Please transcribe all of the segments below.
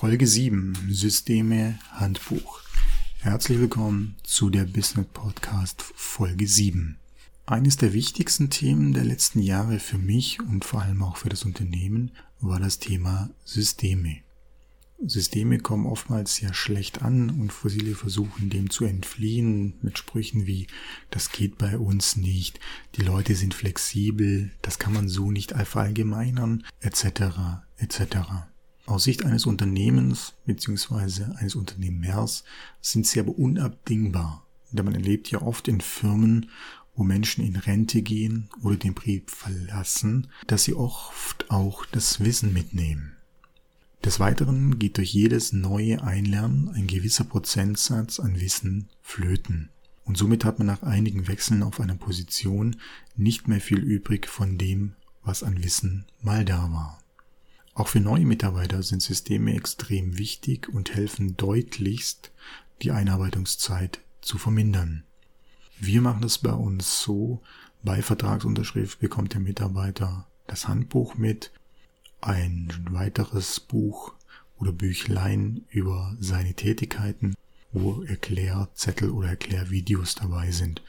Folge 7 Systeme Handbuch. Herzlich willkommen zu der Business Podcast Folge 7. Eines der wichtigsten Themen der letzten Jahre für mich und vor allem auch für das Unternehmen war das Thema Systeme. Systeme kommen oftmals sehr schlecht an und Fossile versuchen dem zu entfliehen mit Sprüchen wie das geht bei uns nicht, die Leute sind flexibel, das kann man so nicht verallgemeinern, etc. etc. Aus Sicht eines Unternehmens bzw. eines Unternehmers sind sie aber unabdingbar, denn man erlebt ja oft in Firmen, wo Menschen in Rente gehen oder den Betrieb verlassen, dass sie oft auch das Wissen mitnehmen. Des Weiteren geht durch jedes neue Einlernen ein gewisser Prozentsatz an Wissen flöten. Und somit hat man nach einigen Wechseln auf einer Position nicht mehr viel übrig von dem, was an Wissen mal da war. Auch für neue Mitarbeiter sind Systeme extrem wichtig und helfen deutlichst, die Einarbeitungszeit zu vermindern. Wir machen es bei uns so, bei Vertragsunterschrift bekommt der Mitarbeiter das Handbuch mit, ein weiteres Buch oder Büchlein über seine Tätigkeiten, wo Erklärzettel oder Erklärvideos dabei sind.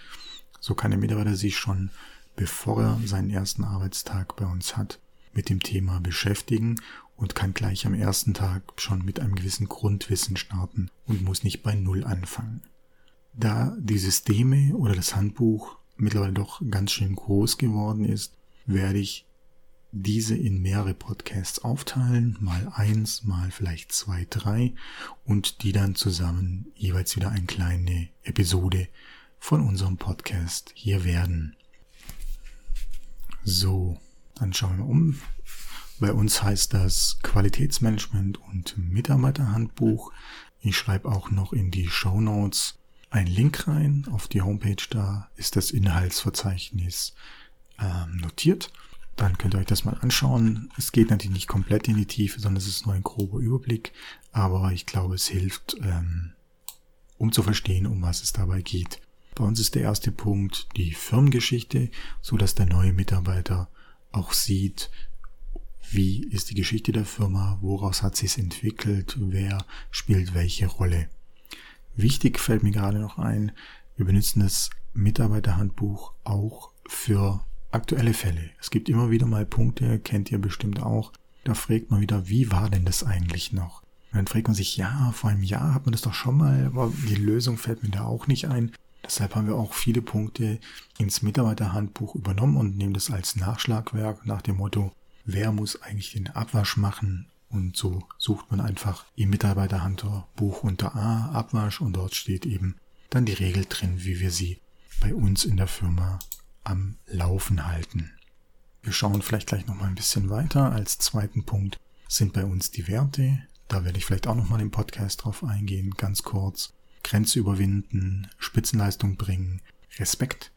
So kann der Mitarbeiter sich schon, bevor er seinen ersten Arbeitstag bei uns hat, mit dem Thema beschäftigen und kann gleich am ersten Tag schon mit einem gewissen Grundwissen starten und muss nicht bei Null anfangen. Da die Systeme oder das Handbuch mittlerweile doch ganz schön groß geworden ist, werde ich diese in mehrere Podcasts aufteilen, mal eins, mal vielleicht zwei, drei und die dann zusammen jeweils wieder eine kleine Episode von unserem Podcast hier werden. So, dann schauen wir um. Bei uns heißt das Qualitätsmanagement und Mitarbeiterhandbuch. Ich schreibe auch noch in die Show Notes einen Link rein auf die Homepage. Da ist das Inhaltsverzeichnis ähm, notiert. Dann könnt ihr euch das mal anschauen. Es geht natürlich nicht komplett in die Tiefe, sondern es ist nur ein grober Überblick. Aber ich glaube, es hilft, ähm, um zu verstehen, um was es dabei geht. Bei uns ist der erste Punkt die Firmengeschichte, so dass der neue Mitarbeiter auch sieht, wie ist die Geschichte der Firma, woraus hat sie es entwickelt, wer spielt welche Rolle. Wichtig fällt mir gerade noch ein, wir benutzen das Mitarbeiterhandbuch auch für aktuelle Fälle. Es gibt immer wieder mal Punkte, kennt ihr bestimmt auch, da fragt man wieder, wie war denn das eigentlich noch? Und dann fragt man sich, ja, vor einem Jahr hat man das doch schon mal, aber die Lösung fällt mir da auch nicht ein. Deshalb haben wir auch viele Punkte ins Mitarbeiterhandbuch übernommen und nehmen das als Nachschlagwerk nach dem Motto, wer muss eigentlich den Abwasch machen? Und so sucht man einfach im Mitarbeiterhandbuch unter A Abwasch und dort steht eben dann die Regel drin, wie wir sie bei uns in der Firma am Laufen halten. Wir schauen vielleicht gleich noch mal ein bisschen weiter. Als zweiten Punkt sind bei uns die Werte. Da werde ich vielleicht auch noch mal im Podcast drauf eingehen, ganz kurz. Grenze überwinden, Spitzenleistung bringen, Respekt,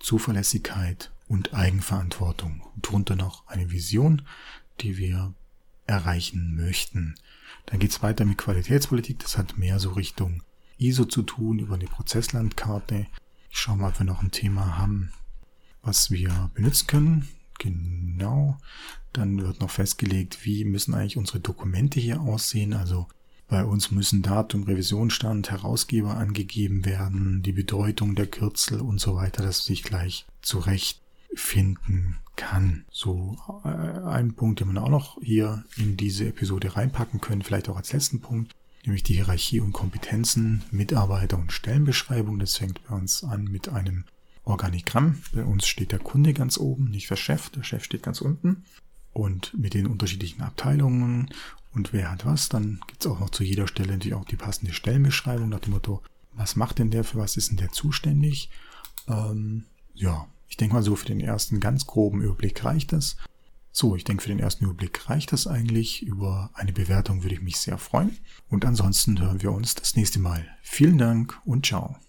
Zuverlässigkeit und Eigenverantwortung. Und drunter noch eine Vision, die wir erreichen möchten. Dann geht's weiter mit Qualitätspolitik. Das hat mehr so Richtung ISO zu tun, über eine Prozesslandkarte. Ich schaue mal, ob wir noch ein Thema haben, was wir benutzen können. Genau. Dann wird noch festgelegt, wie müssen eigentlich unsere Dokumente hier aussehen. Also bei uns müssen Datum, Revisionsstand, Herausgeber angegeben werden, die Bedeutung der Kürzel und so weiter, dass sich gleich zurechtfinden kann. So äh, ein Punkt, den man auch noch hier in diese Episode reinpacken können, vielleicht auch als letzten Punkt, nämlich die Hierarchie und Kompetenzen, Mitarbeiter und Stellenbeschreibung. Das fängt bei uns an mit einem Organigramm. Bei uns steht der Kunde ganz oben, nicht der Chef. Der Chef steht ganz unten. Und mit den unterschiedlichen Abteilungen und wer hat was. Dann gibt's auch noch zu jeder Stelle natürlich auch die passende Stellenbeschreibung nach dem Motto, was macht denn der, für was ist denn der zuständig? Ähm, ja, ich denke mal so für den ersten ganz groben Überblick reicht das. So, ich denke für den ersten Überblick reicht das eigentlich. Über eine Bewertung würde ich mich sehr freuen. Und ansonsten hören wir uns das nächste Mal. Vielen Dank und ciao.